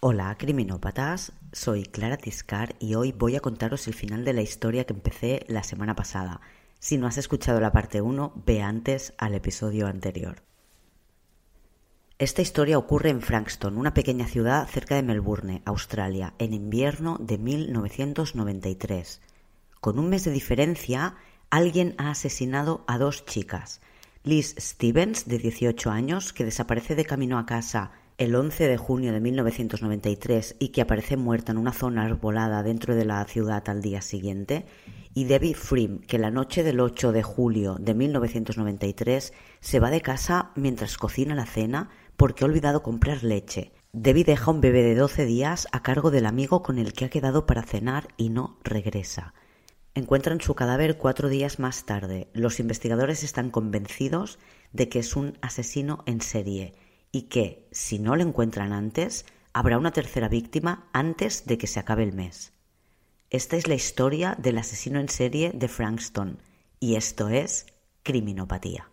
Hola, criminópatas. Soy Clara Tiscar y hoy voy a contaros el final de la historia que empecé la semana pasada. Si no has escuchado la parte 1, ve antes al episodio anterior. Esta historia ocurre en Frankston, una pequeña ciudad cerca de Melbourne, Australia, en invierno de 1993. Con un mes de diferencia, alguien ha asesinado a dos chicas. Liz Stevens, de 18 años, que desaparece de camino a casa el 11 de junio de 1993 y que aparece muerta en una zona arbolada dentro de la ciudad al día siguiente, y Debbie Frim, que la noche del 8 de julio de 1993 se va de casa mientras cocina la cena porque ha olvidado comprar leche. Debbie deja un bebé de 12 días a cargo del amigo con el que ha quedado para cenar y no regresa. Encuentran su cadáver cuatro días más tarde. Los investigadores están convencidos de que es un asesino en serie y que, si no lo encuentran antes, habrá una tercera víctima antes de que se acabe el mes. Esta es la historia del asesino en serie de Frankston y esto es criminopatía.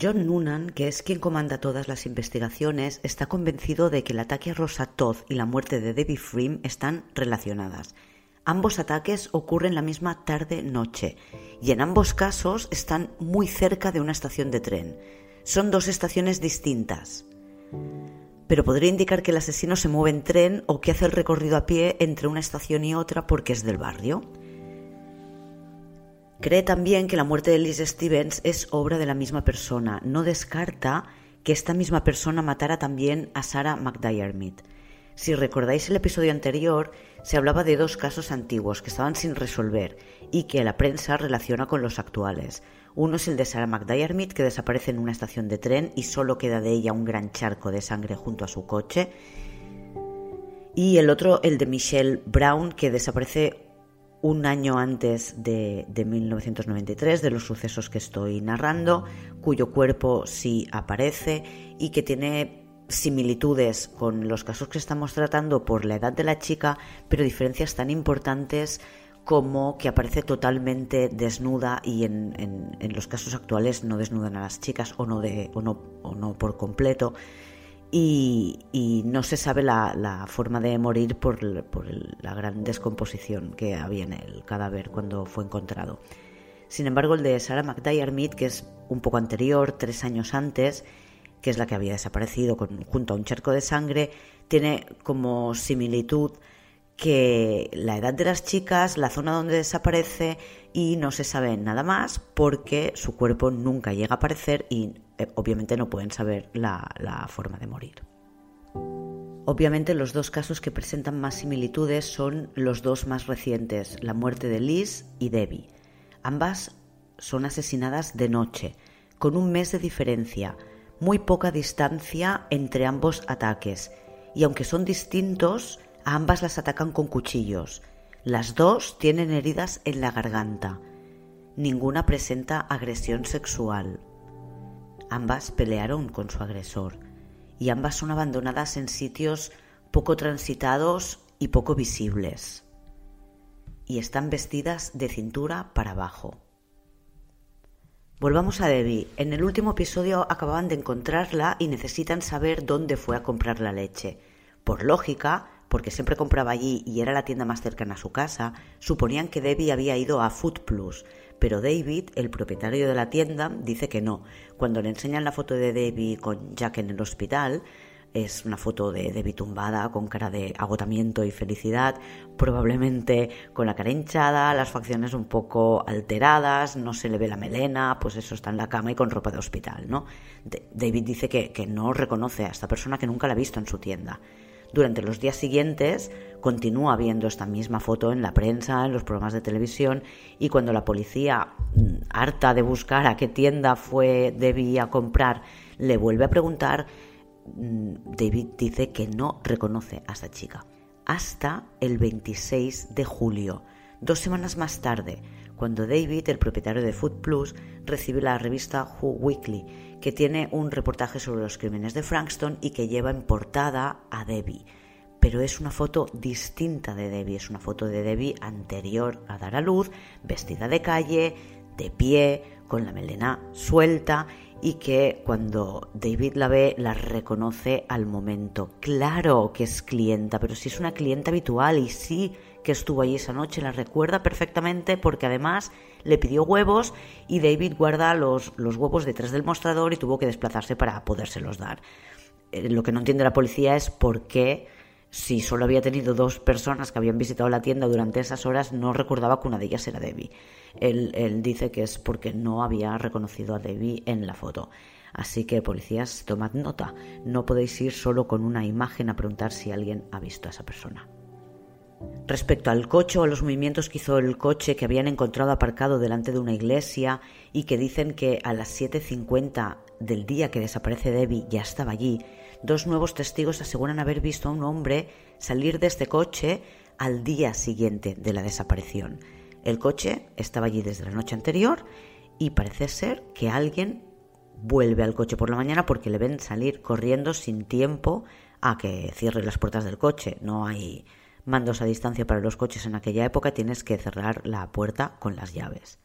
John Noonan, que es quien comanda todas las investigaciones, está convencido de que el ataque a Rosa Todd y la muerte de Debbie Frim están relacionadas. Ambos ataques ocurren la misma tarde-noche y en ambos casos están muy cerca de una estación de tren. Son dos estaciones distintas. Pero podría indicar que el asesino se mueve en tren o que hace el recorrido a pie entre una estación y otra porque es del barrio. Cree también que la muerte de Liz Stevens es obra de la misma persona. No descarta que esta misma persona matara también a Sarah McDiarmid. Si recordáis el episodio anterior, se hablaba de dos casos antiguos que estaban sin resolver y que la prensa relaciona con los actuales. Uno es el de Sarah McDiarmid, que desaparece en una estación de tren y solo queda de ella un gran charco de sangre junto a su coche. Y el otro, el de Michelle Brown, que desaparece un año antes de, 1993, de los sucesos que estoy narrando, cuyo cuerpo sí aparece y que tiene similitudes con los casos que estamos tratando por la edad de la chica, pero diferencias tan importantes como que aparece totalmente desnuda y en, los casos actuales no desnudan a las chicas o no, de, o no, o no por completo y, no se sabe la, forma de morir por, la gran descomposición que había en el cadáver cuando fue encontrado. Sin embargo, el de Sarah McDiarmid, que es un poco anterior, tres años antes, que es la que había desaparecido junto a un charco de sangre, tiene como similitud que la edad de las chicas, la zona donde desaparece y no se sabe nada más porque su cuerpo nunca llega a aparecer y obviamente no pueden saber la, forma de morir. Obviamente los dos casos que presentan más similitudes son los dos más recientes, la muerte de Liz y Debbie. Ambas son asesinadas de noche, con un mes de diferencia, muy poca distancia entre ambos ataques, y aunque son distintos, ambas las atacan con cuchillos. Las dos tienen heridas en la garganta. Ninguna presenta agresión sexual. Ambas pelearon con su agresor y ambas son abandonadas en sitios poco transitados y poco visibles. Y están vestidas de cintura para abajo. Volvamos a Debbie. En el último episodio acababan de encontrarla y necesitan saber dónde fue a comprar la leche. Por lógica, porque siempre compraba allí y era la tienda más cercana a su casa, suponían que Debbie había ido a Food Plus, pero David, el propietario de la tienda, dice que no. Cuando le enseñan la foto de Debbie con Jack en el hospital, es una foto de Debbie tumbada con cara de agotamiento y felicidad, probablemente con la cara hinchada, las facciones un poco alteradas, no se le ve la melena, pues eso está en la cama y con ropa de hospital, ¿no? David dice que, que no reconoce a esta persona que nunca la ha visto en su tienda. Durante los días siguientes continúa viendo esta misma foto en la prensa, en los programas de televisión y cuando la policía, mm, harta de buscar a qué tienda fue Debbie a comprar, le vuelve a preguntar, mm, David dice que no reconoce a esta chica. Hasta el 26 de julio, dos semanas más tarde, cuando David, el propietario de Food Plus, recibe la revista Who Weekly, que tiene un reportaje sobre los crímenes de Frankston y que lleva en portada a Debbie. Pero es una foto distinta de Debbie, es una foto de Debbie anterior a dar a luz, vestida de calle, de pie, con la melena suelta y que cuando David la ve la reconoce al momento. Claro que es clienta, pero si es una clienta habitual y sí que estuvo allí esa noche, la recuerda perfectamente porque además le pidió huevos y David guarda los, los huevos detrás del mostrador y tuvo que desplazarse para podérselos dar. Eh, lo que no entiende la policía es por qué si solo había tenido dos personas que habían visitado la tienda durante esas horas, no recordaba que una de ellas era Debbie. Él, él, dice que es porque no había reconocido a Debbie en la foto. Así que, policías, tomad nota. No podéis ir solo con una imagen a preguntar si alguien ha visto a esa persona. Respecto al coche o a los movimientos que hizo el coche que habían encontrado aparcado delante de una iglesia y que dicen que a las 7.50 del día que desaparece Debbie ya estaba allí, dos nuevos testigos aseguran haber visto a un hombre salir de este coche al día siguiente de la desaparición. El coche estaba allí desde la noche anterior y parece ser que alguien vuelve al coche por la mañana porque le ven salir corriendo sin tiempo a que cierre las puertas del coche. No hay mandos a distancia para los coches en aquella época, tienes que cerrar la puerta con las llaves.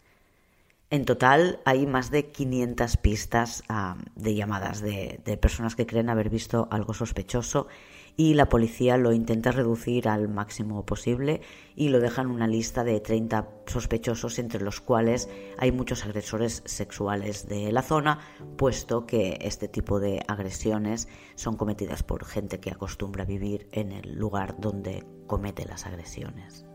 En total hay más de 500 pistas ah, de llamadas de, de, personas que creen haber visto algo sospechoso y la policía lo intenta reducir al máximo posible y lo dejan una lista de 30 sospechosos entre los cuales hay muchos agresores sexuales de la zona, puesto que este tipo de agresiones son cometidas por gente que acostumbra vivir en el lugar donde comete las agresiones.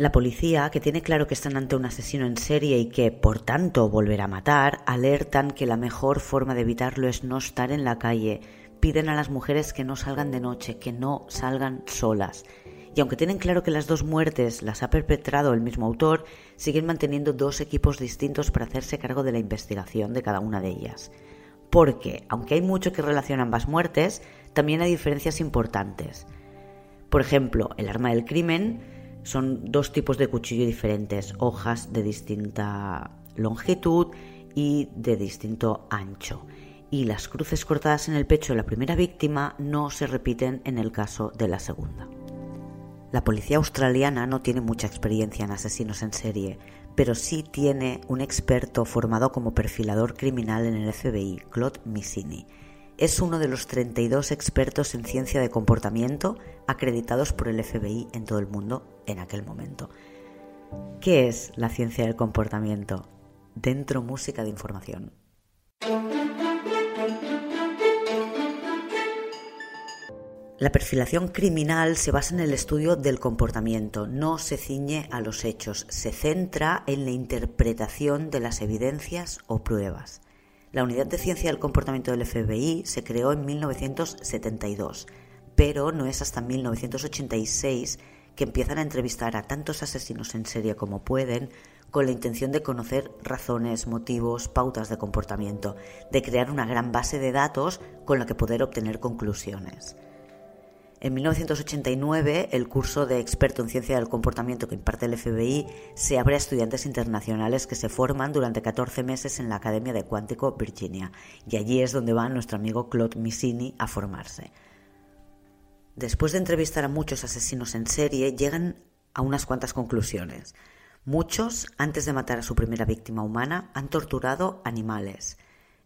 La policía, que tiene claro que están ante un asesino en serie y que, por tanto, volverá a matar, alertan que la mejor forma de evitarlo es no estar en la calle, piden a las mujeres que no salgan de noche, que no salgan solas. Y aunque tienen claro que las dos muertes las ha perpetrado el mismo autor, siguen manteniendo dos equipos distintos para hacerse cargo de la investigación de cada una de ellas. Porque, aunque hay mucho que relaciona ambas muertes, también hay diferencias importantes. Por ejemplo, el arma del crimen son dos tipos de cuchillo diferentes, hojas de distinta longitud y de distinto ancho y las cruces cortadas en el pecho de la primera víctima no se repiten en el caso de la segunda. La policía australiana no tiene mucha experiencia en asesinos en serie, pero sí tiene un experto formado como perfilador criminal en el FBI, Claude Missini. Es uno de los 32 expertos en ciencia de comportamiento acreditados por el FBI en todo el mundo en aquel momento. ¿Qué es la ciencia del comportamiento? Dentro música de información. La perfilación criminal se basa en el estudio del comportamiento, no se ciñe a los hechos, se centra en la interpretación de las evidencias o pruebas. La Unidad de Ciencia del Comportamiento del FBI se creó en 1972, pero no es hasta 1986 que empiezan a entrevistar a tantos asesinos en serie como pueden con la intención de conocer razones, motivos, pautas de comportamiento, de crear una gran base de datos con la que poder obtener conclusiones. En 1989, el curso de experto en ciencia del comportamiento que imparte el FBI se abre a estudiantes internacionales que se forman durante 14 meses en la Academia de Cuántico, Virginia, y allí es donde va nuestro amigo Claude Missini a formarse. Después de entrevistar a muchos asesinos en serie, llegan a unas cuantas conclusiones. Muchos, antes de matar a su primera víctima humana, han torturado animales.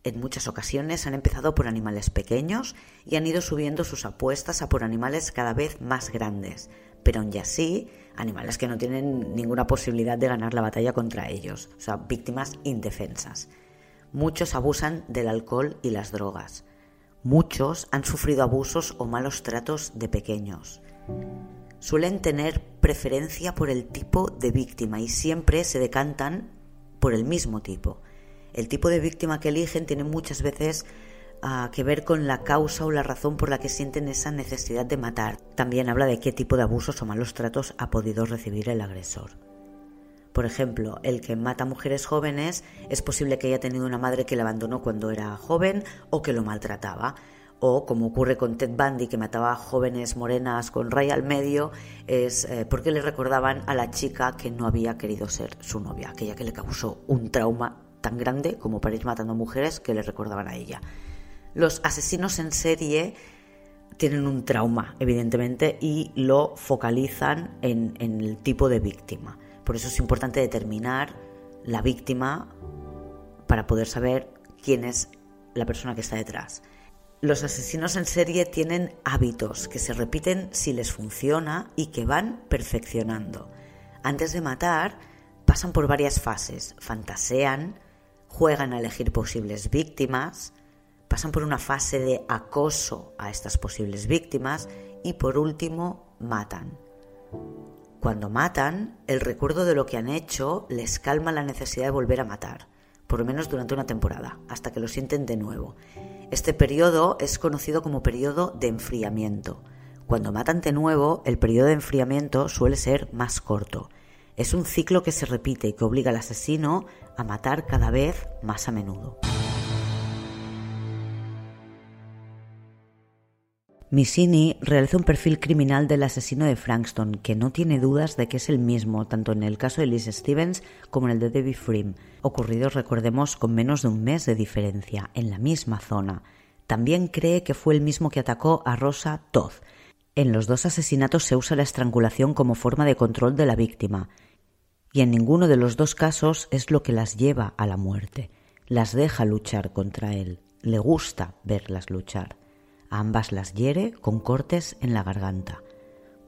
En muchas ocasiones han empezado por animales pequeños y han ido subiendo sus apuestas a por animales cada vez más grandes, pero aún así animales que no tienen ninguna posibilidad de ganar la batalla contra ellos, o sea, víctimas indefensas. Muchos abusan del alcohol y las drogas. Muchos han sufrido abusos o malos tratos de pequeños. Suelen tener preferencia por el tipo de víctima y siempre se decantan por el mismo tipo el tipo de víctima que eligen tiene muchas veces ah, que ver con la causa o la razón por la que sienten esa necesidad de matar. También habla de qué tipo de abusos o malos tratos ha podido recibir el agresor. Por ejemplo, el que mata mujeres jóvenes es posible que haya tenido una madre que le abandonó cuando era joven o que lo maltrataba. O como ocurre con Ted Bundy, que mataba a jóvenes morenas con raya al medio, es eh, porque le recordaban a la chica que no había querido ser su novia, aquella que le causó un trauma tan grande como para ir matando mujeres que le recordaban a ella. Los asesinos en serie tienen un trauma, evidentemente, y lo focalizan en el tipo de víctima. Por eso es importante determinar la víctima para poder saber quién es la persona que está detrás. Los asesinos en serie tienen hábitos que se repiten si les funciona y que van perfeccionando. Antes de matar, pasan por varias fases. Fantasean, juegan a elegir posibles víctimas, pasan por una fase de acoso a estas posibles víctimas y por último matan. Cuando matan, el recuerdo de lo que han hecho les calma la necesidad de volver a matar, por lo menos durante una temporada, hasta que lo sienten de nuevo. Este periodo es conocido como periodo de enfriamiento. Cuando matan de nuevo, el periodo de enfriamiento suele ser más corto. Es un ciclo que se repite y que obliga al asesino a matar cada vez más a menudo. Missini realiza un perfil criminal del asesino de Frankston, que no tiene dudas de que es el mismo, tanto en el caso de Liz Stevens como en el de Debbie Frim, ocurridos, recordemos, con menos de un mes de diferencia, en la misma zona. También cree que fue el mismo que atacó a Rosa Todd. En los dos asesinatos se usa la estrangulación como forma de control de la víctima, y en ninguno de los dos casos es lo que las lleva a la muerte. Las deja luchar contra él, le gusta verlas luchar ambas las hiere con cortes en la garganta.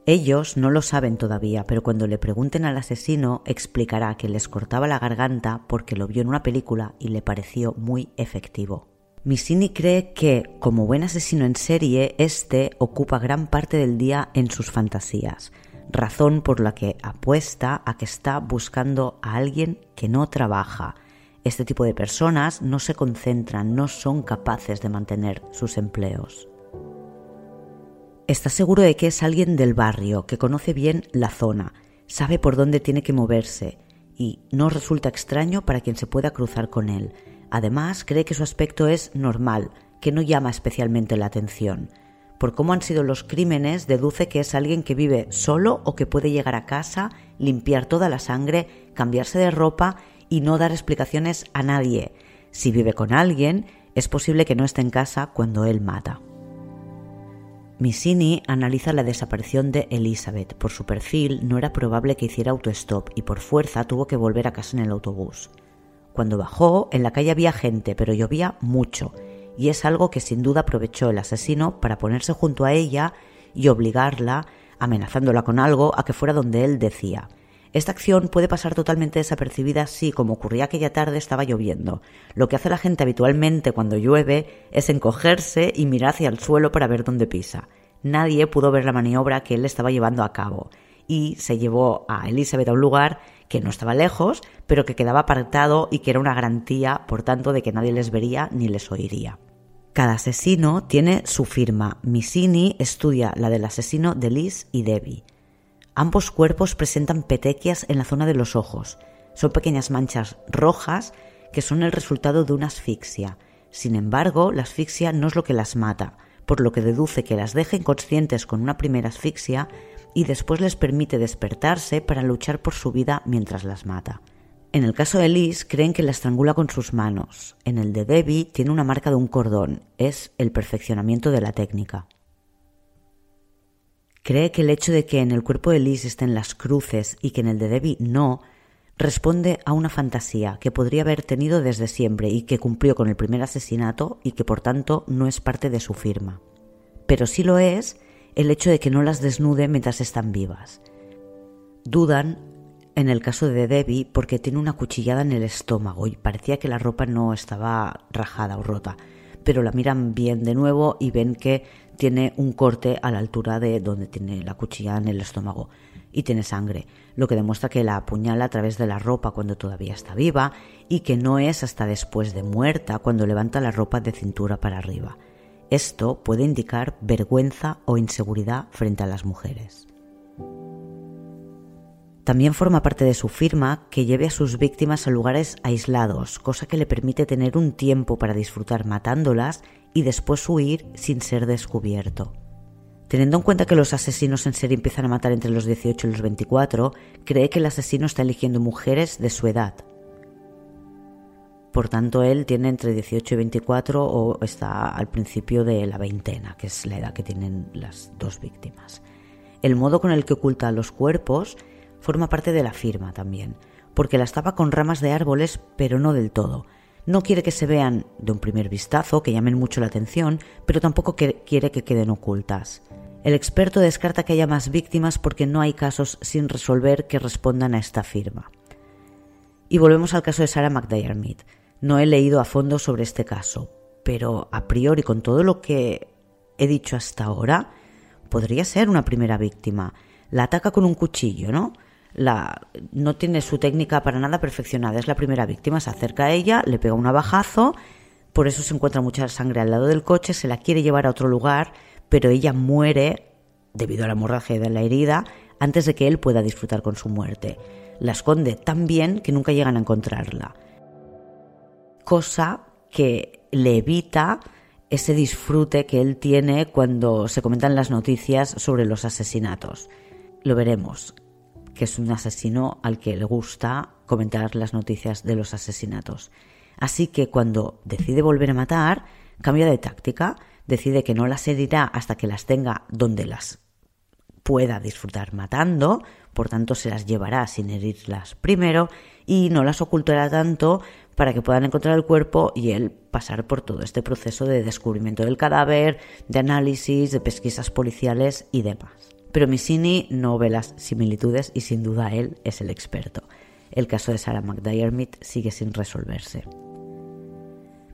Ellos no lo saben todavía, pero cuando le pregunten al asesino explicará que les cortaba la garganta porque lo vio en una película y le pareció muy efectivo. Missini cree que, como buen asesino en serie, este ocupa gran parte del día en sus fantasías, razón por la que apuesta a que está buscando a alguien que no trabaja, este tipo de personas no se concentran, no son capaces de mantener sus empleos. Está seguro de que es alguien del barrio, que conoce bien la zona, sabe por dónde tiene que moverse y no resulta extraño para quien se pueda cruzar con él. Además, cree que su aspecto es normal, que no llama especialmente la atención. Por cómo han sido los crímenes, deduce que es alguien que vive solo o que puede llegar a casa, limpiar toda la sangre, cambiarse de ropa y no dar explicaciones a nadie. Si vive con alguien, es posible que no esté en casa cuando él mata. Missini analiza la desaparición de Elizabeth. Por su perfil no era probable que hiciera autostop y por fuerza tuvo que volver a casa en el autobús. Cuando bajó, en la calle había gente, pero llovía mucho, y es algo que sin duda aprovechó el asesino para ponerse junto a ella y obligarla, amenazándola con algo, a que fuera donde él decía. Esta acción puede pasar totalmente desapercibida si, como ocurría aquella tarde, estaba lloviendo. Lo que hace la gente habitualmente cuando llueve es encogerse y mirar hacia el suelo para ver dónde pisa. Nadie pudo ver la maniobra que él estaba llevando a cabo y se llevó a Elizabeth a un lugar que no estaba lejos, pero que quedaba apartado y que era una garantía, por tanto, de que nadie les vería ni les oiría. Cada asesino tiene su firma. Missini estudia la del asesino de Liz y Debbie. Ambos cuerpos presentan petequias en la zona de los ojos. Son pequeñas manchas rojas que son el resultado de una asfixia. Sin embargo, la asfixia no es lo que las mata, por lo que deduce que las deja inconscientes con una primera asfixia y después les permite despertarse para luchar por su vida mientras las mata. En el caso de Liz, creen que la estrangula con sus manos. En el de Debbie tiene una marca de un cordón. Es el perfeccionamiento de la técnica. Cree que el hecho de que en el cuerpo de Liz estén las cruces y que en el de Debbie no, responde a una fantasía que podría haber tenido desde siempre y que cumplió con el primer asesinato y que por tanto no es parte de su firma. Pero sí lo es el hecho de que no las desnude mientras están vivas. Dudan en el caso de Debbie porque tiene una cuchillada en el estómago y parecía que la ropa no estaba rajada o rota, pero la miran bien de nuevo y ven que tiene un corte a la altura de donde tiene la cuchilla en el estómago y tiene sangre, lo que demuestra que la apuñala a través de la ropa cuando todavía está viva y que no es hasta después de muerta cuando levanta la ropa de cintura para arriba. Esto puede indicar vergüenza o inseguridad frente a las mujeres. También forma parte de su firma que lleve a sus víctimas a lugares aislados, cosa que le permite tener un tiempo para disfrutar matándolas y después huir sin ser descubierto. Teniendo en cuenta que los asesinos en serie empiezan a matar entre los 18 y los 24, cree que el asesino está eligiendo mujeres de su edad. Por tanto, él tiene entre 18 y 24 o está al principio de la veintena, que es la edad que tienen las dos víctimas. El modo con el que oculta los cuerpos forma parte de la firma también, porque las tapa con ramas de árboles, pero no del todo. No quiere que se vean de un primer vistazo, que llamen mucho la atención, pero tampoco quiere que queden ocultas. El experto descarta que haya más víctimas porque no hay casos sin resolver que respondan a esta firma. Y volvemos al caso de Sarah McDiarmid. No he leído a fondo sobre este caso, pero a priori con todo lo que he dicho hasta ahora, podría ser una primera víctima. La ataca con un cuchillo, ¿no? La, no tiene su técnica para nada perfeccionada. Es la primera víctima, se acerca a ella, le pega un abajazo, por eso se encuentra mucha sangre al lado del coche, se la quiere llevar a otro lugar, pero ella muere debido a la hemorragia de la herida antes de que él pueda disfrutar con su muerte. La esconde tan bien que nunca llegan a encontrarla. Cosa que le evita ese disfrute que él tiene cuando se comentan las noticias sobre los asesinatos. Lo veremos que es un asesino al que le gusta comentar las noticias de los asesinatos. Así que cuando decide volver a matar, cambia de táctica, decide que no las herirá hasta que las tenga donde las pueda disfrutar matando, por tanto se las llevará sin herirlas primero y no las ocultará tanto para que puedan encontrar el cuerpo y él pasar por todo este proceso de descubrimiento del cadáver, de análisis, de pesquisas policiales y demás. Pero Missini no ve las similitudes y sin duda él es el experto. El caso de Sarah McDiarmid sigue sin resolverse.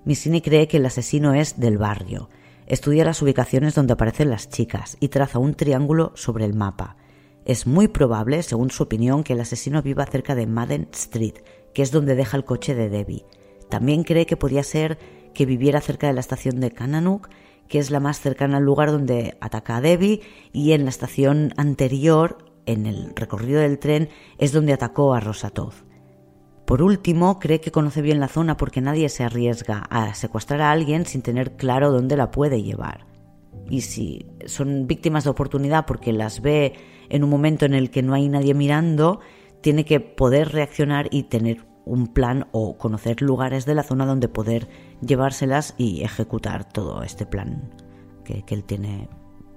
Missini cree que el asesino es del barrio. Estudia las ubicaciones donde aparecen las chicas y traza un triángulo sobre el mapa. Es muy probable, según su opinión, que el asesino viva cerca de Madden Street, que es donde deja el coche de Debbie. También cree que podría ser que viviera cerca de la estación de Kananuk que es la más cercana al lugar donde ataca a Debbie, y en la estación anterior, en el recorrido del tren, es donde atacó a Rosatov. Por último, cree que conoce bien la zona porque nadie se arriesga a secuestrar a alguien sin tener claro dónde la puede llevar. Y si son víctimas de oportunidad porque las ve en un momento en el que no hay nadie mirando, tiene que poder reaccionar y tener un plan o conocer lugares de la zona donde poder llevárselas y ejecutar todo este plan que, él tiene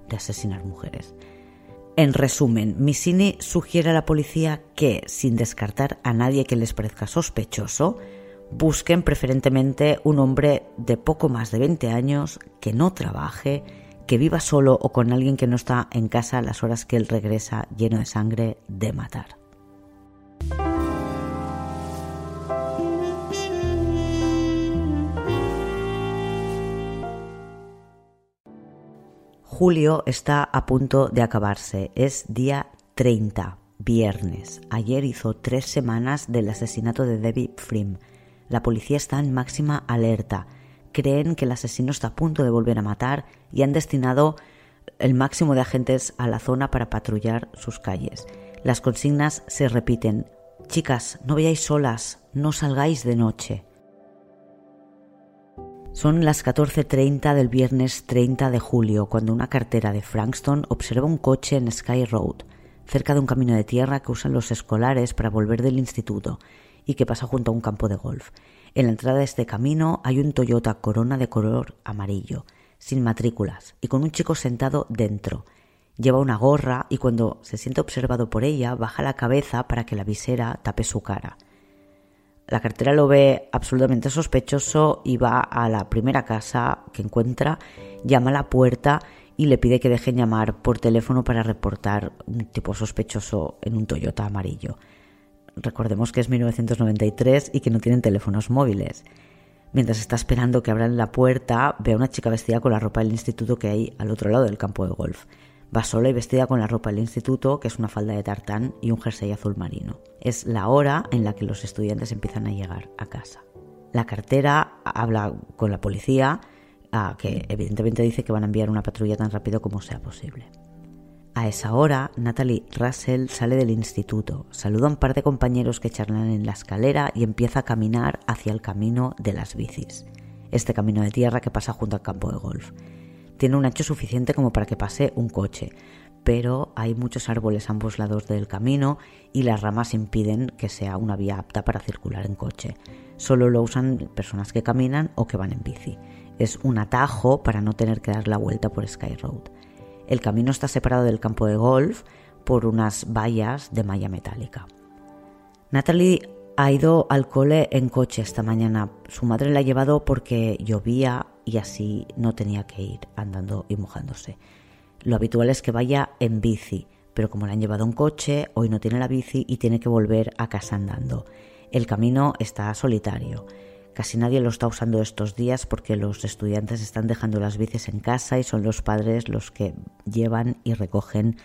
de asesinar mujeres. En resumen, Missini sugiere a la policía que, sin descartar a nadie que les parezca sospechoso, busquen preferentemente un hombre de poco más de 20 años, que no trabaje, que viva solo o con alguien que no está en casa a las horas que él regresa lleno de sangre de matar. Julio está a punto de acabarse. Es día 30, viernes. Ayer hizo tres semanas del asesinato de Debbie Frim. La policía está en máxima alerta. Creen que el asesino está a punto de volver a matar y han destinado el máximo de agentes a la zona para patrullar sus calles. Las consignas se repiten. Chicas, no veáis solas, no salgáis de noche. Son las 14.30 del viernes 30 de julio cuando una cartera de Frankston observa un coche en Sky Road, cerca de un camino de tierra que usan los escolares para volver del instituto y que pasa junto a un campo de golf. En la entrada de este camino hay un Toyota Corona de color amarillo, sin matrículas y con un chico sentado dentro. Lleva una gorra y cuando se siente observado por ella baja la cabeza para que la visera tape su cara. La cartera lo ve absolutamente sospechoso y va a la primera casa que encuentra, llama a la puerta y le pide que dejen llamar por teléfono para reportar un tipo sospechoso en un Toyota amarillo. Recordemos que es 1993 y que no tienen teléfonos móviles. Mientras está esperando que abran la puerta, ve a una chica vestida con la ropa del instituto que hay al otro lado del campo de golf. Va sola y vestida con la ropa del instituto, que es una falda de tartán y un jersey azul marino. Es la hora en la que los estudiantes empiezan a llegar a casa. La cartera habla con la policía, que evidentemente dice que van a enviar una patrulla tan rápido como sea posible. A esa hora, Natalie Russell sale del instituto, saluda a un par de compañeros que charlan en la escalera y empieza a caminar hacia el camino de las bicis, este camino de tierra que pasa junto al campo de golf. Tiene un ancho suficiente como para que pase un coche, pero hay muchos árboles a ambos lados del camino y las ramas impiden que sea una vía apta para circular en coche. Solo lo usan personas que caminan o que van en bici. Es un atajo para no tener que dar la vuelta por Sky Road. El camino está separado del campo de golf por unas vallas de malla metálica. Natalie ha ido al cole en coche esta mañana. Su madre la ha llevado porque llovía y así no tenía que ir andando y mojándose. Lo habitual es que vaya en bici, pero como la han llevado en coche, hoy no tiene la bici y tiene que volver a casa andando. El camino está solitario. Casi nadie lo está usando estos días porque los estudiantes están dejando las bicis en casa y son los padres los que llevan y recogen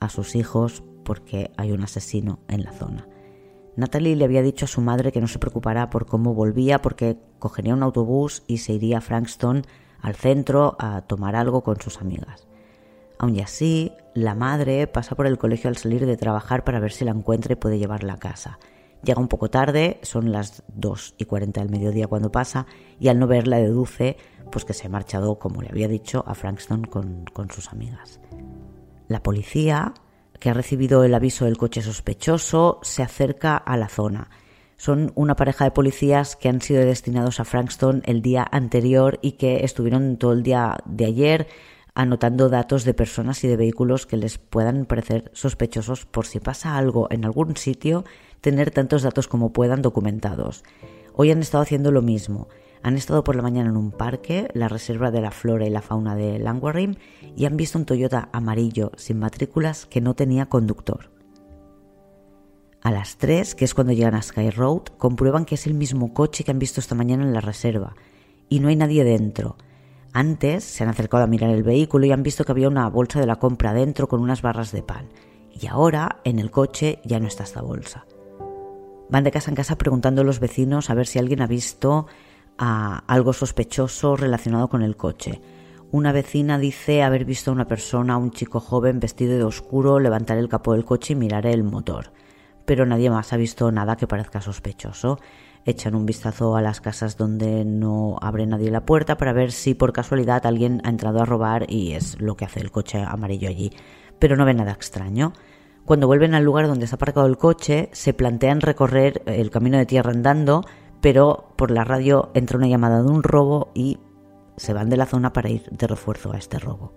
a sus hijos porque hay un asesino en la zona. Natalie le había dicho a su madre que no se preocupara por cómo volvía porque cogería un autobús y se iría a Frankston al centro a tomar algo con sus amigas. Aun y así, la madre pasa por el colegio al salir de trabajar para ver si la encuentra y puede llevarla a casa. Llega un poco tarde, son las 2 y 40 del mediodía cuando pasa, y al no verla deduce pues que se ha marchado, como le había dicho, a Frankston con, con sus amigas. La policía, que ha recibido el aviso del coche sospechoso, se acerca a la zona. Son una pareja de policías que han sido destinados a Frankston el día anterior y que estuvieron todo el día de ayer anotando datos de personas y de vehículos que les puedan parecer sospechosos por si pasa algo en algún sitio, tener tantos datos como puedan documentados. Hoy han estado haciendo lo mismo. Han estado por la mañana en un parque, la reserva de la flora y la fauna de Langwarrim, y han visto un Toyota amarillo sin matrículas que no tenía conductor. A las 3, que es cuando llegan a Sky Road, comprueban que es el mismo coche que han visto esta mañana en la reserva, y no hay nadie dentro. Antes se han acercado a mirar el vehículo y han visto que había una bolsa de la compra dentro con unas barras de pan. Y ahora en el coche ya no está esta bolsa. Van de casa en casa preguntando a los vecinos a ver si alguien ha visto algo sospechoso relacionado con el coche. Una vecina dice haber visto a una persona, un chico joven vestido de oscuro, levantar el capó del coche y mirar el motor. Pero nadie más ha visto nada que parezca sospechoso echan un vistazo a las casas donde no abre nadie la puerta para ver si por casualidad alguien ha entrado a robar y es lo que hace el coche amarillo allí. Pero no ve nada extraño. Cuando vuelven al lugar donde está aparcado el coche, se plantean recorrer el camino de tierra andando, pero por la radio entra una llamada de un robo y se van de la zona para ir de refuerzo a este robo.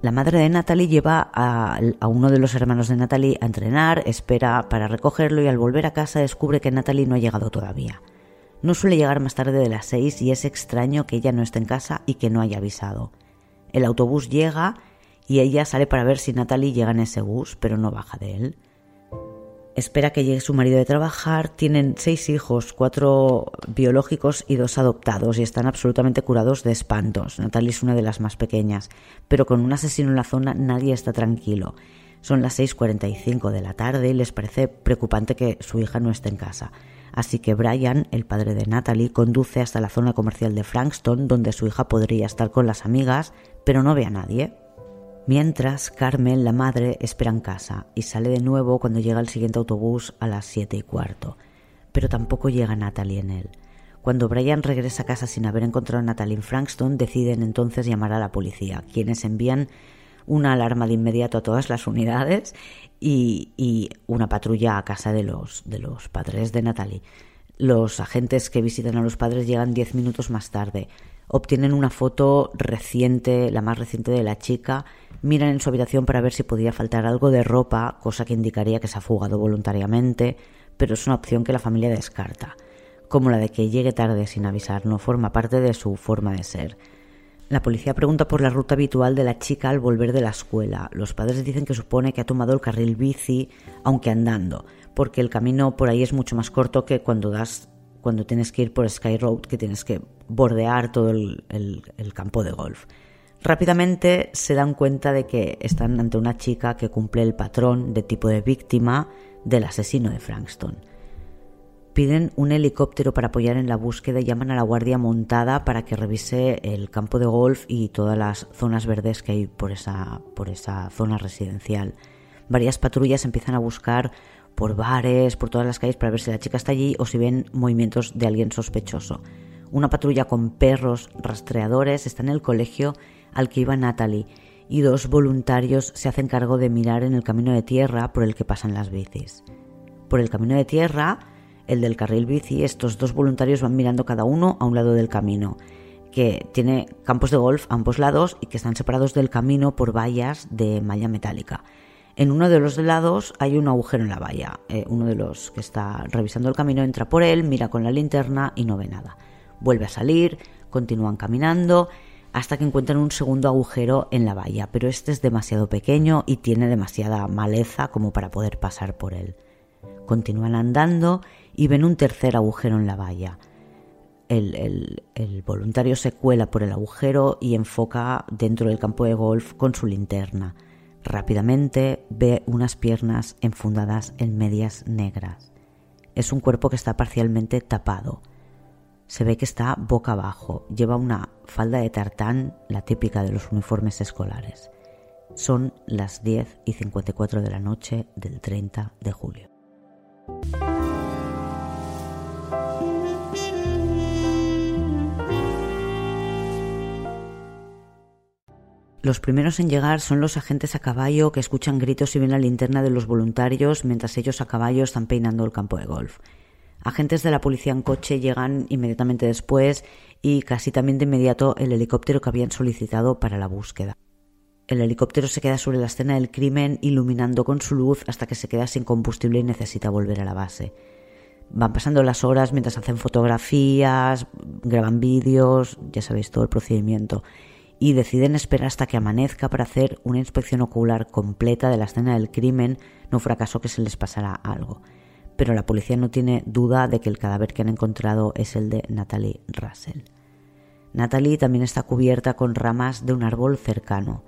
La madre de Natalie lleva a, uno de los hermanos de Natalie a entrenar, espera para recogerlo y al volver a casa descubre que Natalie no ha llegado todavía. No suele llegar más tarde de las seis y es extraño que ella no esté en casa y que no haya avisado. El autobús llega y ella sale para ver si Natalie llega en ese bus, pero no baja de él espera que llegue su marido de trabajar, tienen seis hijos, cuatro biológicos y dos adoptados, y están absolutamente curados de espantos. Natalie es una de las más pequeñas, pero con un asesino en la zona nadie está tranquilo. Son las 6.45 de la tarde y les parece preocupante que su hija no esté en casa. Así que Brian, el padre de Natalie, conduce hasta la zona comercial de Frankston, donde su hija podría estar con las amigas, pero no ve a nadie. Mientras, Carmen, la madre, espera en casa y sale de nuevo cuando llega el siguiente autobús a las siete y cuarto. Pero tampoco llega Natalie en él. Cuando Brian regresa a casa sin haber encontrado a Natalie en Frankston, deciden entonces llamar a la policía, quienes envían una alarma de inmediato a todas las unidades y, una patrulla a casa de los, de los padres de Natalie. Los agentes que visitan a los padres llegan diez minutos más tarde. Obtienen una foto reciente, la más reciente de la chica, Miran en su habitación para ver si podía faltar algo de ropa, cosa que indicaría que se ha fugado voluntariamente, pero es una opción que la familia descarta, como la de que llegue tarde sin avisar no forma parte de su forma de ser. La policía pregunta por la ruta habitual de la chica al volver de la escuela. Los padres dicen que supone que ha tomado el carril bici, aunque andando, porque el camino por ahí es mucho más corto que cuando das cuando tienes que ir por Sky Road, que tienes que bordear todo el, el campo de golf. Rápidamente se dan cuenta de que están ante una chica que cumple el patrón de tipo de víctima del asesino de Frankston. Piden un helicóptero para apoyar en la búsqueda y llaman a la guardia montada para que revise el campo de golf y todas las zonas verdes que hay por esa, por esa zona residencial. Varias patrullas empiezan a buscar por bares, por todas las calles para ver si la chica está allí o si ven movimientos de alguien sospechoso. Una patrulla con perros rastreadores está en el colegio al que iba Natalie y dos voluntarios se hacen cargo de mirar en el camino de tierra por el que pasan las bicis. Por el camino de tierra, el del carril bici, estos dos voluntarios van mirando cada uno a un lado del camino, que tiene campos de golf a ambos lados y que están separados del camino por vallas de malla metálica. En uno de los lados hay un agujero en la valla. Eh, uno de los que está revisando el camino entra por él, mira con la linterna y no ve nada. Vuelve a salir, continúan caminando hasta que encuentran un segundo agujero en la valla, pero este es demasiado pequeño y tiene demasiada maleza como para poder pasar por él. Continúan andando y ven un tercer agujero en la valla. El, el, voluntario se cuela por el agujero y enfoca dentro del campo de golf con su linterna. Rápidamente ve unas piernas enfundadas en medias negras. Es un cuerpo que está parcialmente tapado. Se ve que está boca abajo, lleva una falda de tartán, la típica de los uniformes escolares. Son las 10 y 54 de la noche del 30 de julio. Los primeros en llegar son los agentes a caballo que escuchan gritos y ven la linterna de los voluntarios mientras ellos a caballo están peinando el campo de golf. Agentes de la policía en coche llegan inmediatamente después y casi también de inmediato el helicóptero que habían solicitado para la búsqueda. El helicóptero se queda sobre la escena del crimen iluminando con su luz hasta que se queda sin combustible y necesita volver a la base. Van pasando las horas mientras hacen fotografías, graban vídeos, ya sabéis todo el procedimiento, y deciden esperar hasta que amanezca para hacer una inspección ocular completa de la escena del crimen, no fracaso que se les pasara algo pero la policía no tiene duda de que el cadáver que han encontrado es el de Natalie Russell. Natalie también está cubierta con ramas de un árbol cercano.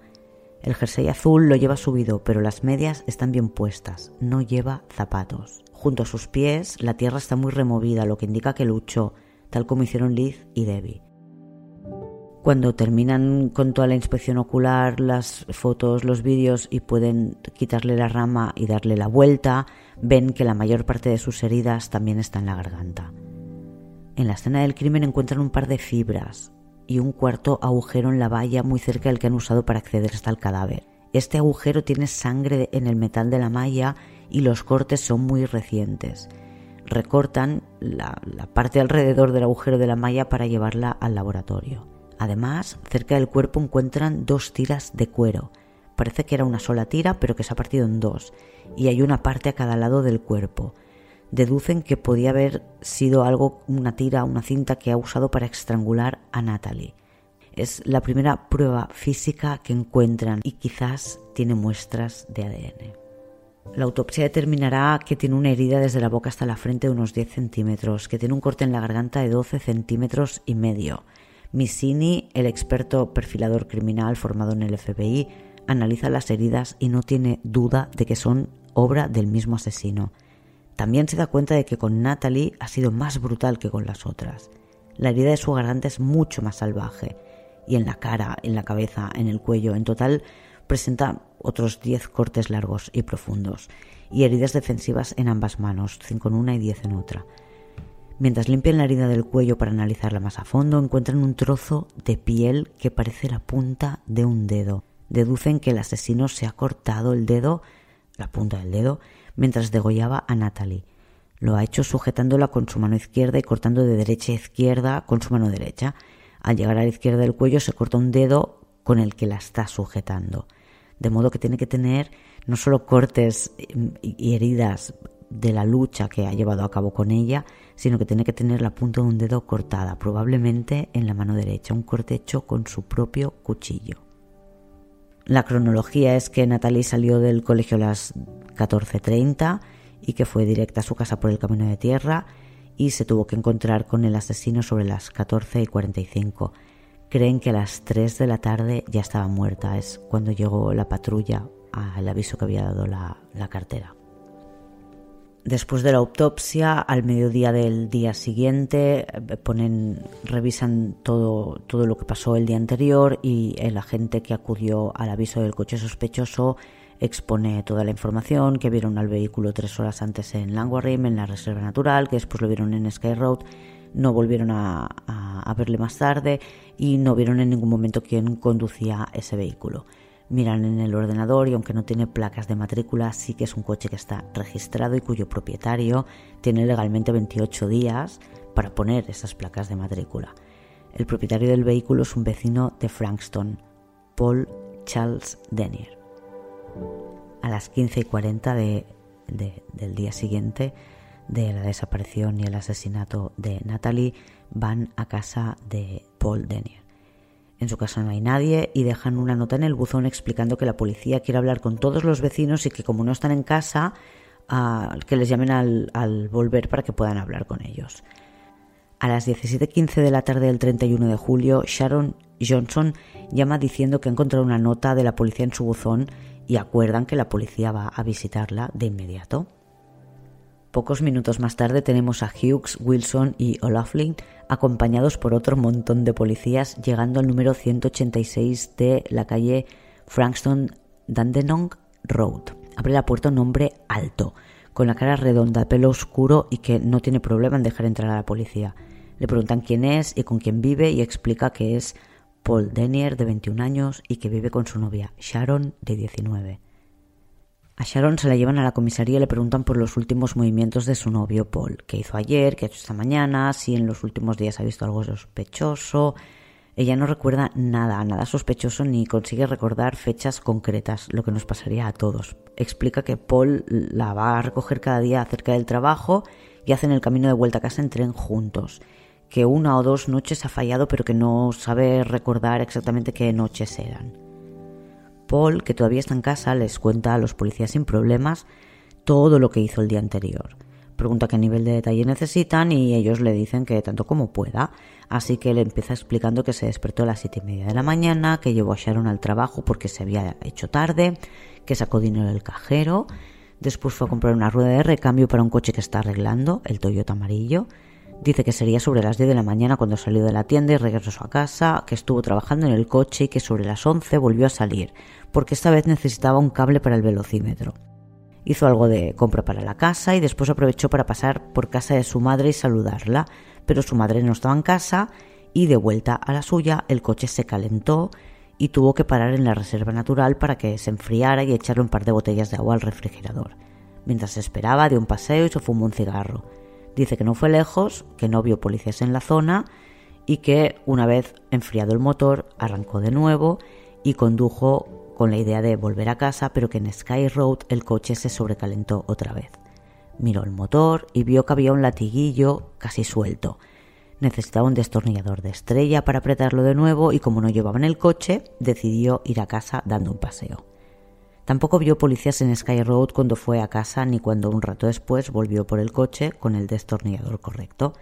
El jersey azul lo lleva subido, pero las medias están bien puestas, no lleva zapatos. Junto a sus pies, la tierra está muy removida, lo que indica que luchó, tal como hicieron Liz y Debbie. Cuando terminan con toda la inspección ocular, las fotos, los vídeos y pueden quitarle la rama y darle la vuelta, ven que la mayor parte de sus heridas también está en la garganta. En la escena del crimen encuentran un par de fibras y un cuarto agujero en la valla muy cerca del que han usado para acceder hasta el cadáver. Este agujero tiene sangre en el metal de la malla y los cortes son muy recientes. Recortan la, la parte alrededor del agujero de la malla para llevarla al laboratorio. Además, cerca del cuerpo encuentran dos tiras de cuero. Parece que era una sola tira, pero que se ha partido en dos, y hay una parte a cada lado del cuerpo. Deducen que podía haber sido algo, una tira, una cinta que ha usado para estrangular a Natalie. Es la primera prueba física que encuentran y quizás tiene muestras de ADN. La autopsia determinará que tiene una herida desde la boca hasta la frente de unos 10 centímetros, que tiene un corte en la garganta de 12 centímetros y medio, Missini, el experto perfilador criminal formado en el FBI, analiza las heridas y no tiene duda de que son obra del mismo asesino. También se da cuenta de que con Natalie ha sido más brutal que con las otras. La herida de su garganta es mucho más salvaje, y en la cara, en la cabeza, en el cuello, en total presenta otros 10 cortes largos y profundos, y heridas defensivas en ambas manos, 5 en una y 10 en otra. Mientras limpian la herida del cuello para analizarla más a fondo, encuentran un trozo de piel que parece la punta de un dedo. Deducen que el asesino se ha cortado el dedo, la punta del dedo, mientras degollaba a Natalie. Lo ha hecho sujetándola con su mano izquierda y cortando de derecha a izquierda con su mano derecha. Al llegar a la izquierda del cuello se corta un dedo con el que la está sujetando. De modo que tiene que tener no solo cortes y heridas de la lucha que ha llevado a cabo con ella, sino que tiene que tener la punta de un dedo cortada, probablemente en la mano derecha, un corte hecho con su propio cuchillo. La cronología es que Natalie salió del colegio a las 14.30 y que fue directa a su casa por el camino de tierra y se tuvo que encontrar con el asesino sobre las 14 y 45. Creen que a las 3 de la tarde ya estaba muerta, es cuando llegó la patrulla al aviso que había dado la, la cartera. Después de la autopsia, al mediodía del día siguiente, ponen, revisan todo, todo lo que pasó el día anterior y el agente que acudió al aviso del coche sospechoso expone toda la información, que vieron al vehículo tres horas antes en Langwarrim, en la Reserva Natural, que después lo vieron en Sky Road, no volvieron a, a verle más tarde y no vieron en ningún momento quién conducía ese vehículo miran en el ordenador y aunque no tiene placas de matrícula, sí que es un coche que está registrado y cuyo propietario tiene legalmente 28 días para poner esas placas de matrícula. El propietario del vehículo es un vecino de Frankston, Paul Charles Denier. A las 15 y 40 del día siguiente de la desaparición y el asesinato de Natalie, van a casa de Paul Denier. En su casa no hay nadie y dejan una nota en el buzón explicando que la policía quiere hablar con todos los vecinos y que como no están en casa, ah, que les llamen al, volver para que puedan hablar con ellos. A las 17.15 de la tarde del 31 de julio, Sharon Johnson llama diciendo que ha encontrado una nota de la policía en su buzón y acuerdan que la policía va a visitarla de inmediato. Pocos minutos más tarde tenemos a Hughes, Wilson y O'Loughlin acompañados por otro montón de policías llegando al número 186 de la calle Frankston Dandenong Road. Abre la puerta un hombre alto, con la cara redonda, pelo oscuro y que no tiene problema en dejar entrar a la policía. Le preguntan quién es y con quién vive y explica que es Paul Denier, de 21 años, y que vive con su novia, Sharon, de 19. A Sharon se la llevan a la comisaría y le preguntan por los últimos movimientos de su novio Paul. ¿Qué hizo ayer? ¿Qué ha hecho esta mañana? Si en los últimos días ha visto algo sospechoso. Ella no recuerda nada, nada sospechoso ni consigue recordar fechas concretas, lo que nos pasaría a todos. Explica que Paul la va a recoger cada día cerca del trabajo y hacen el camino de vuelta a casa en tren juntos. Que una o dos noches ha fallado pero que no sabe recordar exactamente qué noches eran. Paul, que todavía está en casa, les cuenta a los policías sin problemas todo lo que hizo el día anterior. Pregunta qué nivel de detalle necesitan y ellos le dicen que tanto como pueda. Así que le empieza explicando que se despertó a las siete y media de la mañana, que llevó a Sharon al trabajo porque se había hecho tarde, que sacó dinero del cajero. Después fue a comprar una rueda de recambio para un coche que está arreglando, el Toyota amarillo. Dice que sería sobre las 10 de la mañana cuando salió de la tienda y regresó a casa, que estuvo trabajando en el coche y que sobre las 11 volvió a salir, porque esta vez necesitaba un cable para el velocímetro. Hizo algo de compra para la casa y después aprovechó para pasar por casa de su madre y saludarla, pero su madre no estaba en casa y de vuelta a la suya el coche se calentó y tuvo que parar en la reserva natural para que se enfriara y echarle un par de botellas de agua al refrigerador. Mientras esperaba, dio un paseo y se fumó un cigarro. Dice que no fue lejos, que no vio policías en la zona y que una vez enfriado el motor arrancó de nuevo y condujo con la idea de volver a casa, pero que en Sky Road el coche se sobrecalentó otra vez. Miró el motor y vio que había un latiguillo casi suelto. Necesitaba un destornillador de estrella para apretarlo de nuevo y como no llevaba en el coche, decidió ir a casa dando un paseo. Tampoco vio policías en Sky Road cuando fue a casa ni cuando un rato después volvió por el coche con el destornillador correcto.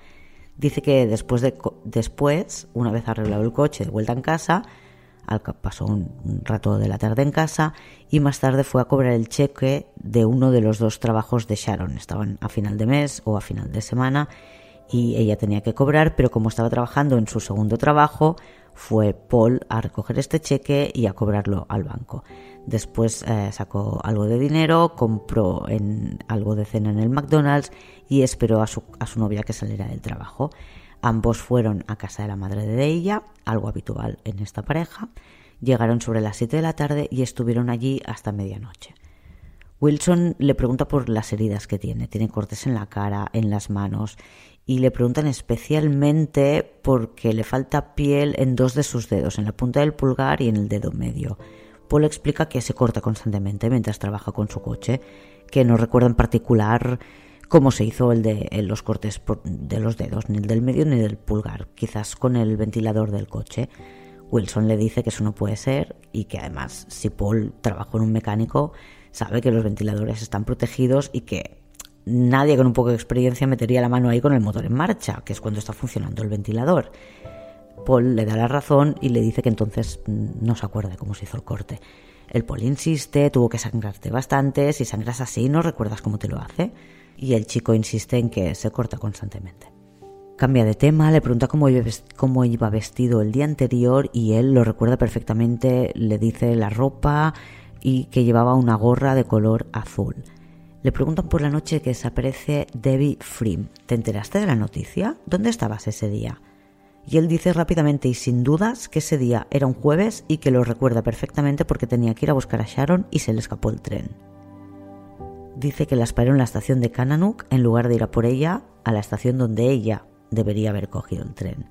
Dice que después, de, después una vez arreglado el coche de vuelta en casa, pasó un, rato de la tarde en casa y más tarde fue a cobrar el cheque de uno de los dos trabajos de Sharon. Estaban a final de mes o a final de semana y ella tenía que cobrar, pero como estaba trabajando en su segundo trabajo, fue Paul a recoger este cheque y a cobrarlo al banco. Después eh, sacó algo de dinero, compró en, algo de cena en el McDonald's y esperó a su, a su novia que saliera del trabajo. Ambos fueron a casa de la madre de ella, algo habitual en esta pareja. Llegaron sobre las 7 de la tarde y estuvieron allí hasta medianoche. Wilson le pregunta por las heridas que tiene. Tiene cortes en la cara, en las manos y le preguntan especialmente porque le falta piel en dos de sus dedos, en la punta del pulgar y en el dedo medio. Paul explica que se corta constantemente mientras trabaja con su coche, que no recuerda en particular cómo se hizo el de los cortes de los dedos, ni el del medio ni del pulgar, quizás con el ventilador del coche. Wilson le dice que eso no puede ser y que además si Paul trabajó en un mecánico sabe que los ventiladores están protegidos y que nadie con un poco de experiencia metería la mano ahí con el motor en marcha, que es cuando está funcionando el ventilador. Paul le da la razón y le dice que entonces mm, no se acuerda cómo se hizo el corte. El Paul insiste, tuvo que sangrarte bastante, si sangras así no recuerdas cómo te lo hace. Y el chico insiste en que se corta constantemente. Cambia de tema, le pregunta cómo iba vestido el día anterior y él lo recuerda perfectamente, le dice la ropa y que llevaba una gorra de color azul. Le preguntan por la noche que desaparece Debbie Frim. ¿Te enteraste de la noticia? ¿Dónde estabas ese día? Y él dice rápidamente y sin dudas que ese día era un jueves y que lo recuerda perfectamente porque tenía que ir a buscar a Sharon y se le escapó el tren. Dice que la esperó en la estación de Kananuk en lugar de ir a por ella a la estación donde ella debería haber cogido el tren.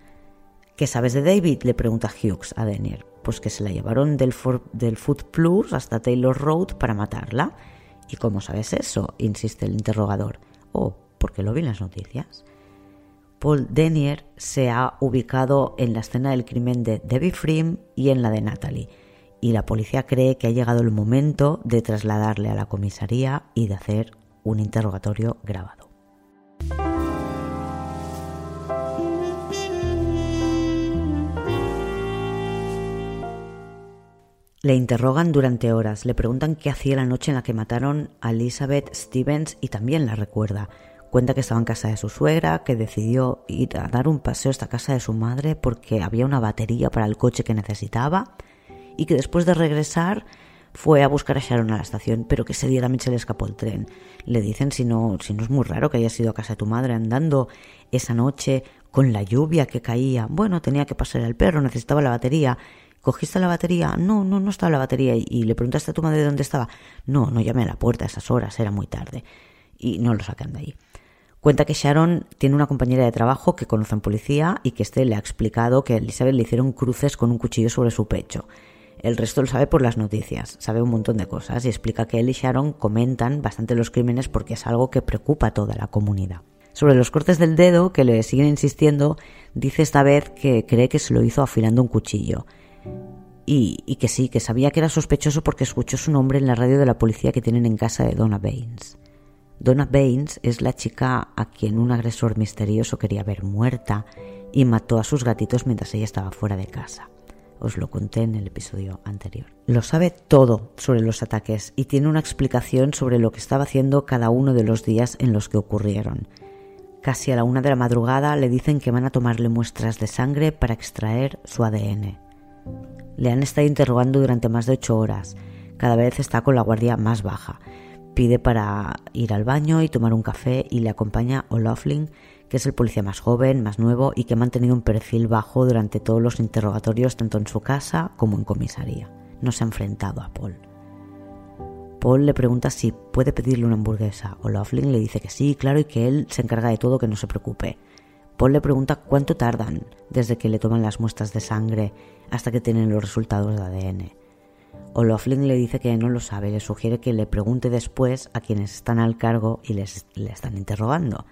¿Qué sabes de David? le pregunta Hughes a Daniel. Pues que se la llevaron del, del Food Plus hasta Taylor Road para matarla. ¿Y cómo sabes eso? insiste el interrogador. Oh, porque lo vi en las noticias. Paul Denier se ha ubicado en la escena del crimen de Debbie Frim y en la de Natalie, y la policía cree que ha llegado el momento de trasladarle a la comisaría y de hacer un interrogatorio grabado. Le interrogan durante horas, le preguntan qué hacía la noche en la que mataron a Elizabeth Stevens y también la recuerda. Cuenta que estaba en casa de su suegra, que decidió ir a dar un paseo a esta casa de su madre porque había una batería para el coche que necesitaba y que después de regresar fue a buscar a Sharon a la estación, pero que ese día también se le escapó el tren. Le dicen si no, si no es muy raro que hayas ido a casa de tu madre andando esa noche con la lluvia que caía. Bueno, tenía que pasar el perro, necesitaba la batería. ¿Cogiste la batería? No, no, no estaba la batería. ¿Y le preguntaste a tu madre dónde estaba? No, no llamé a la puerta a esas horas, era muy tarde. Y no lo sacan de ahí. Cuenta que Sharon tiene una compañera de trabajo que conoce en policía y que este le ha explicado que a Elizabeth le hicieron cruces con un cuchillo sobre su pecho. El resto lo sabe por las noticias, sabe un montón de cosas y explica que él y Sharon comentan bastante los crímenes porque es algo que preocupa a toda la comunidad. Sobre los cortes del dedo, que le siguen insistiendo, dice esta vez que cree que se lo hizo afilando un cuchillo. Y, y, que sí, que sabía que era sospechoso porque escuchó su nombre en la radio de la policía que tienen en casa de Donna Baines. Donna Baines es la chica a quien un agresor misterioso quería ver muerta y mató a sus gatitos mientras ella estaba fuera de casa. Os lo conté en el episodio anterior. Lo sabe todo sobre los ataques y tiene una explicación sobre lo que estaba haciendo cada uno de los días en los que ocurrieron. Casi a la una de la madrugada le dicen que van a tomarle muestras de sangre para extraer su ADN. Le han estado interrogando durante más de ocho horas. Cada vez está con la guardia más baja pide para ir al baño y tomar un café y le acompaña O'Loughlin, que es el policía más joven, más nuevo y que ha mantenido un perfil bajo durante todos los interrogatorios tanto en su casa como en comisaría. No se ha enfrentado a Paul. Paul le pregunta si puede pedirle una hamburguesa. O'Loughlin le dice que sí, claro, y que él se encarga de todo, que no se preocupe. Paul le pregunta cuánto tardan desde que le toman las muestras de sangre hasta que tienen los resultados de ADN. O'Loughlin le dice que no lo sabe, le sugiere que le pregunte después a quienes están al cargo y les, le están interrogando.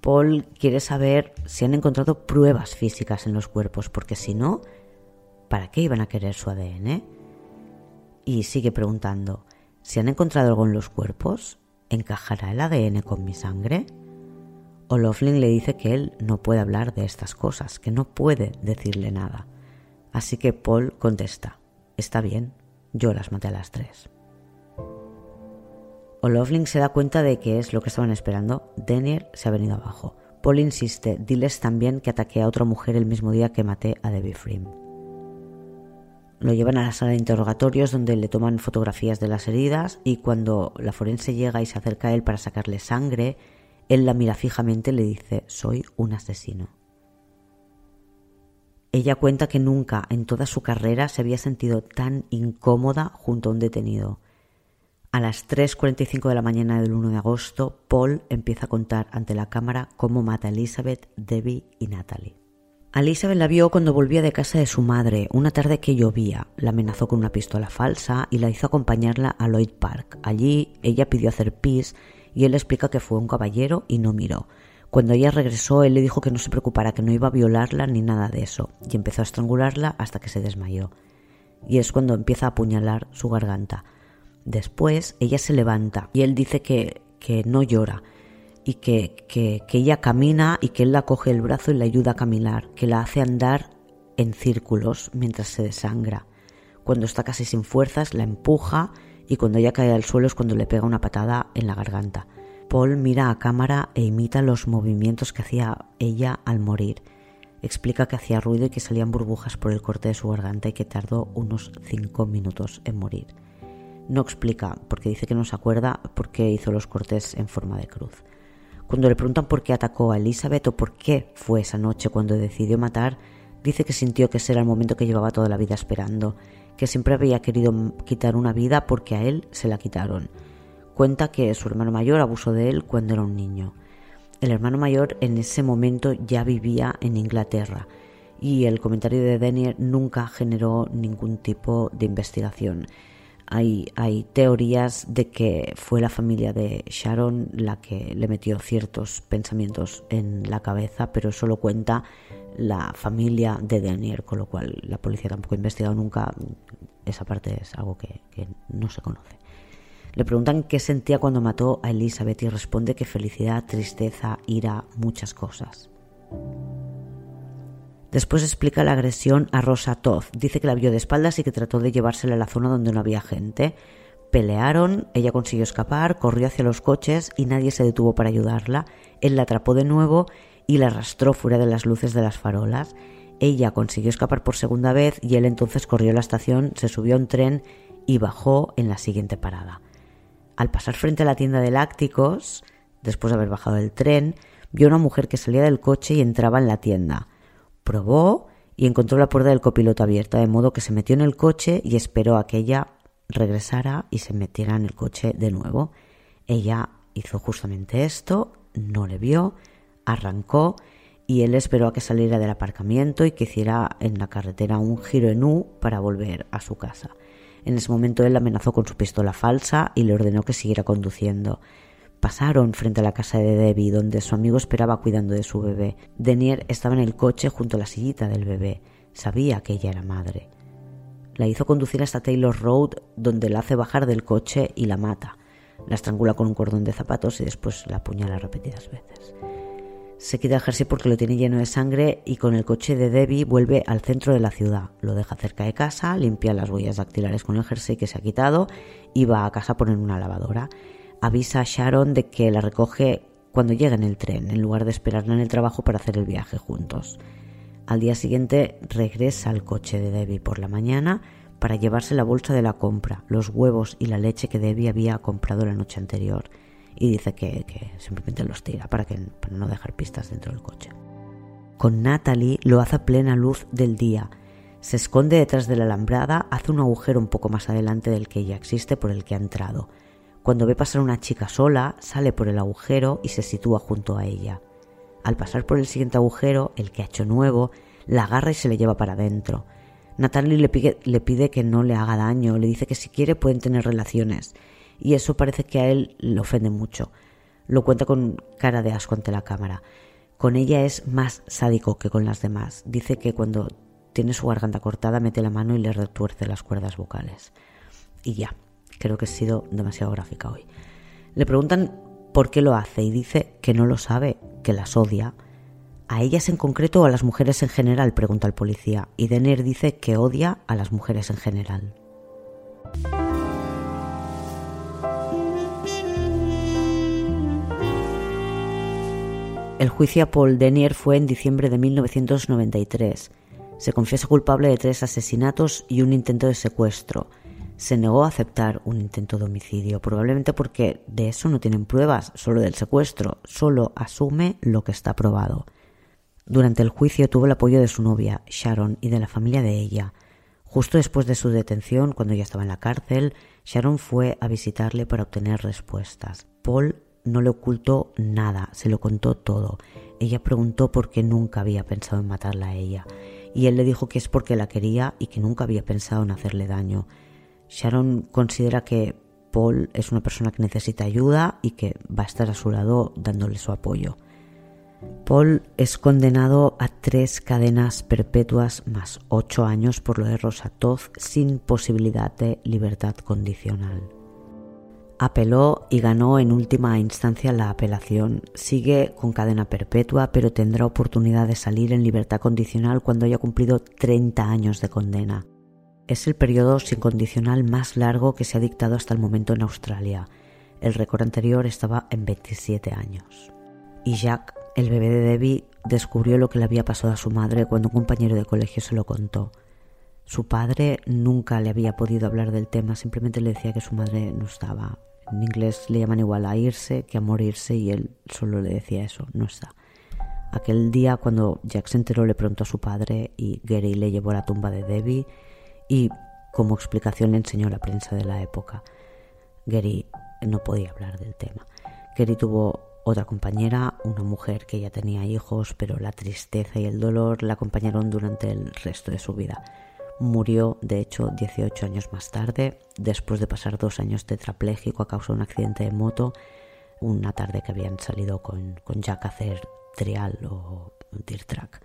Paul quiere saber si han encontrado pruebas físicas en los cuerpos, porque si no, ¿para qué iban a querer su ADN? Y sigue preguntando, si han encontrado algo en los cuerpos, ¿encajará el ADN con mi sangre? O'Loughlin le dice que él no puede hablar de estas cosas, que no puede decirle nada. Así que Paul contesta, está bien, yo las maté a las tres. O'Loughlin se da cuenta de que es lo que estaban esperando. Daniel se ha venido abajo. Paul insiste, diles también que ataqué a otra mujer el mismo día que maté a Debbie Frim. Lo llevan a la sala de interrogatorios donde le toman fotografías de las heridas y cuando la forense llega y se acerca a él para sacarle sangre, él la mira fijamente y le dice, soy un asesino. Ella cuenta que nunca en toda su carrera se había sentido tan incómoda junto a un detenido. A las 3.45 de la mañana del 1 de agosto, Paul empieza a contar ante la cámara cómo mata a Elizabeth, Debbie y Natalie. Elizabeth la vio cuando volvía de casa de su madre, una tarde que llovía. La amenazó con una pistola falsa y la hizo acompañarla a Lloyd Park. Allí ella pidió hacer pis y él explica que fue un caballero y no miró. Cuando ella regresó, él le dijo que no se preocupara, que no iba a violarla ni nada de eso, y empezó a estrangularla hasta que se desmayó. Y es cuando empieza a apuñalar su garganta. Después ella se levanta y él dice que, que no llora y que, que, ella camina y que él la coge el brazo y le ayuda a caminar, que la hace andar en círculos mientras se desangra. Cuando está casi sin fuerzas, la empuja y cuando ella cae al suelo es cuando le pega una patada en la garganta. Paul mira a cámara e imita los movimientos que hacía ella al morir. Explica que hacía ruido y que salían burbujas por el corte de su garganta y que tardó unos cinco minutos en morir. No explica, porque dice que no se acuerda por qué hizo los cortes en forma de cruz. Cuando le preguntan por qué atacó a Elizabeth o por qué fue esa noche cuando decidió matar, dice que sintió que ese era el momento que llevaba toda la vida esperando, que siempre había querido quitar una vida porque a él se la quitaron. Cuenta que su hermano mayor abusó de él cuando era un niño. El hermano mayor en ese momento ya vivía en Inglaterra y el comentario de Daniel nunca generó ningún tipo de investigación. Hay, hay, teorías de que fue la familia de Sharon la que le metió ciertos pensamientos en la cabeza, pero solo cuenta la familia de Daniel, con lo cual la policía tampoco ha investigado nunca. Esa parte es algo que, que no se conoce. Le preguntan qué sentía cuando mató a Elizabeth y responde que felicidad, tristeza, ira, muchas cosas. Después explica la agresión a Rosa Toth. Dice que la vio de espaldas y que trató de llevársela a la zona donde no había gente. Pelearon, ella consiguió escapar, corrió hacia los coches y nadie se detuvo para ayudarla. Él la atrapó de nuevo y la arrastró fuera de las luces de las farolas. Ella consiguió escapar por segunda vez y él entonces corrió a la estación, se subió a un tren y bajó en la siguiente parada. Al pasar frente a la tienda de lácticos, después de haber bajado del tren, vio a una mujer que salía del coche y entraba en la tienda. Probó y encontró la puerta del copiloto abierta, de modo que se metió en el coche y esperó a que ella regresara y se metiera en el coche de nuevo. Ella hizo justamente esto, no le vio, arrancó y él esperó a que saliera del aparcamiento y que hiciera en la carretera un giro en U para volver a su casa. En ese momento él amenazó con su pistola falsa y le ordenó que siguiera conduciendo. Pasaron frente a la casa de Debbie, donde su amigo esperaba cuidando de su bebé. Denier estaba en el coche junto a la sillita del bebé. Sabía que ella era madre. La hizo conducir hasta Taylor Road, donde la hace bajar del coche y la mata. La estrangula con un cordón de zapatos y después la apuñala repetidas veces. Se quita el jersey porque lo tiene lleno de sangre y con el coche de Debbie vuelve al centro de la ciudad. Lo deja cerca de casa, limpia las huellas dactilares con el jersey que se ha quitado y va a casa a poner una lavadora. Avisa a Sharon de que la recoge cuando llega en el tren, en lugar de esperarla en el trabajo para hacer el viaje juntos. Al día siguiente regresa al coche de Debbie por la mañana para llevarse la bolsa de la compra, los huevos y la leche que Debbie había comprado la noche anterior y dice que, simplemente los tira para, que, para no dejar pistas dentro del coche. Con Natalie lo hace a plena luz del día. Se esconde detrás de la alambrada, hace un agujero un poco más adelante del que ya existe por el que ha entrado. Cuando ve pasar una chica sola, sale por el agujero y se sitúa junto a ella. Al pasar por el siguiente agujero, el que ha hecho nuevo, la agarra y se le lleva para adentro. Natalie le pide, le pide que no le haga daño, le dice que si quiere pueden tener relaciones y eso parece que a él le ofende mucho. Lo cuenta con cara de asco ante la cámara. Con ella es más sádico que con las demás. Dice que cuando tiene su garganta cortada mete la mano y le retuerce las cuerdas vocales. Y ya, creo que he sido demasiado gráfica hoy. Le preguntan por qué lo hace y dice que no lo sabe, que las odia. ¿A ellas en concreto o a las mujeres en general? pregunta el policía. Y Denner dice que odia a las mujeres en general. El juicio a Paul Denier fue en diciembre de 1993. Se confiesa culpable de tres asesinatos y un intento de secuestro. Se negó a aceptar un intento de homicidio, probablemente porque de eso no tienen pruebas, solo del secuestro, solo asume lo que está probado. Durante el juicio tuvo el apoyo de su novia, Sharon, y de la familia de ella. Justo después de su detención, cuando ya estaba en la cárcel, Sharon fue a visitarle para obtener respuestas. Paul no le ocultó nada, se lo contó todo. Ella preguntó por qué nunca había pensado en matarla a ella, y él le dijo que es porque la quería y que nunca había pensado en hacerle daño. Sharon considera que Paul es una persona que necesita ayuda y que va a estar a su lado dándole su apoyo. Paul es condenado a tres cadenas perpetuas más ocho años por lo de Rosatov sin posibilidad de libertad condicional. Apeló y ganó en última instancia la apelación. Sigue con cadena perpetua, pero tendrá oportunidad de salir en libertad condicional cuando haya cumplido 30 años de condena. Es el periodo sin condicional más largo que se ha dictado hasta el momento en Australia. El récord anterior estaba en 27 años. Y Jack, el bebé de Debbie, descubrió lo que le había pasado a su madre cuando un compañero de colegio se lo contó. Su padre nunca le había podido hablar del tema, simplemente le decía que su madre no estaba en inglés le llaman igual a irse que a morirse y él solo le decía eso, no está. Aquel día cuando Jack se enteró le preguntó a su padre y Gary le llevó a la tumba de Debbie y como explicación le enseñó la prensa de la época. Gary no podía hablar del tema. Gary tuvo otra compañera, una mujer que ya tenía hijos, pero la tristeza y el dolor la acompañaron durante el resto de su vida. Murió, de hecho, 18 años más tarde, después de pasar dos años tetrapléjico a causa de un accidente de moto, una tarde que habían salido con, Jack a hacer trial o dirt track.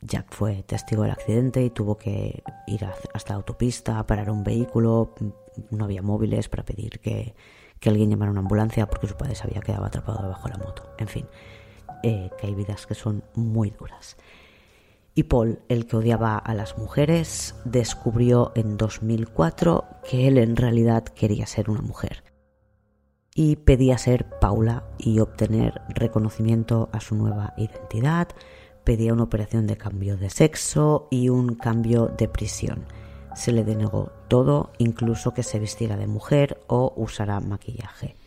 Jack fue testigo del accidente y tuvo que ir hasta la autopista, parar un vehículo, no había móviles para pedir que, alguien llamara una ambulancia porque su padre se había quedado atrapado debajo de la moto. En fin, eh, que hay vidas que son muy duras. Y Paul, el que odiaba a las mujeres, descubrió en 2004 que él en realidad quería ser una mujer. Y pedía ser Paula y obtener reconocimiento a su nueva identidad, pedía una operación de cambio de sexo y un cambio de prisión. Se le denegó todo, incluso que se vistiera de mujer o usara maquillaje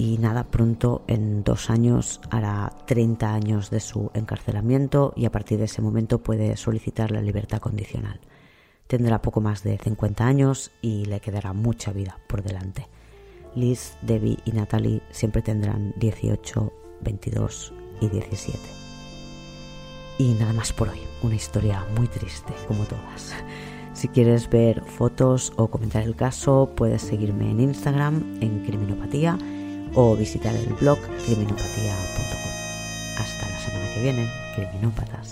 y nada, pronto en dos años hará 30 años de su encarcelamiento y a partir de ese momento puede solicitar la libertad condicional. Tendrá poco más de 50 años y le quedará mucha vida por delante. Liz, Debbie y Natalie siempre tendrán 18, 22 y 17. Y nada más por hoy, una historia muy triste como todas. Si quieres ver fotos o comentar el caso, puedes seguirme en Instagram en Criminopatía o visitar el blog criminopatía.com. Hasta la semana que viene, criminópatas.